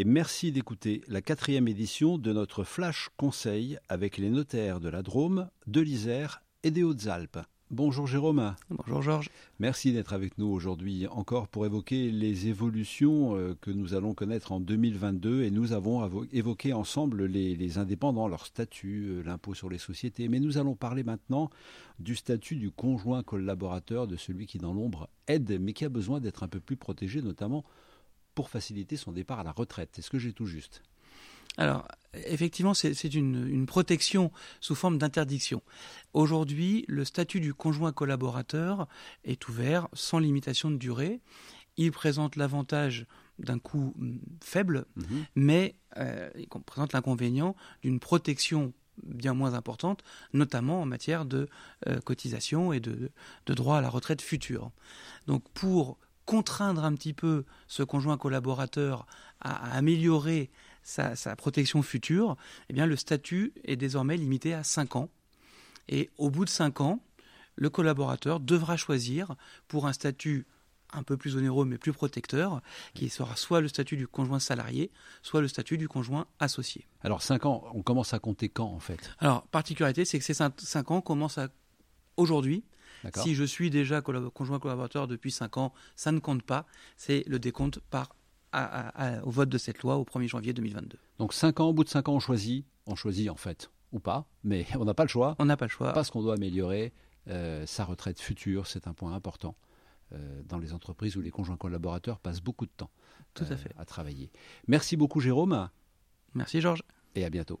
et merci d'écouter la quatrième édition de notre Flash Conseil avec les notaires de la Drôme, de l'Isère et des Hautes-Alpes. Bonjour Jérôme. Bonjour Georges. Merci d'être avec nous aujourd'hui encore pour évoquer les évolutions euh, que nous allons connaître en 2022 et nous avons évoqué ensemble les, indépendants, leur statut, euh, l'impôt sur les sociétés. Mais nous allons parler maintenant du statut du conjoint collaborateur, de celui qui dans l'ombre aide mais qui a besoin d'être un peu plus protégé, notamment pour faciliter son départ à la retraite. Est-ce que j'ai tout juste? Alors, effectivement, c'est une, protection sous forme d'interdiction. Aujourd'hui, le statut du conjoint collaborateur est ouvert sans limitation de durée. Il présente l'avantage d'un coût mm, faible, mhm. mais euh, il présente l'inconvénient d'une protection bien moins importante, notamment en matière de euh, cotisation et de, de droit à la retraite future. Donc pour contraindre un petit peu ce conjoint collaborateur à, améliorer sa, protection future, eh bien le statut est désormais limité à 5 ans. Et au bout de 5 ans, le collaborateur devra choisir pour un statut un peu plus onéreux mais plus protecteur, qui sera soit le statut du conjoint salarié, soit le statut du conjoint associé. Alors 5 ans, on commence à compter quand en fait? Alors, particularité, c'est que ces 5 ans commencent à aujourd'hui, si je suis déjà conjoint collaborateur depuis 5 ans, ça ne compte pas. C'est le décompte par au vote de cette loi au 1er janvier 2022. Donc 5 ans, au bout de 5 ans, on choisit, on choisit en fait, ou pas, mais on n'a pas le choix. On n'a pas le choix. Parce qu'on doit améliorer euh, sa retraite future, c'est un point important euh, dans les entreprises où les conjoints collaborateurs passent beaucoup de temps Tout à, fait. à travailler. Merci beaucoup Jérôme. Merci Georges. Et à bientôt.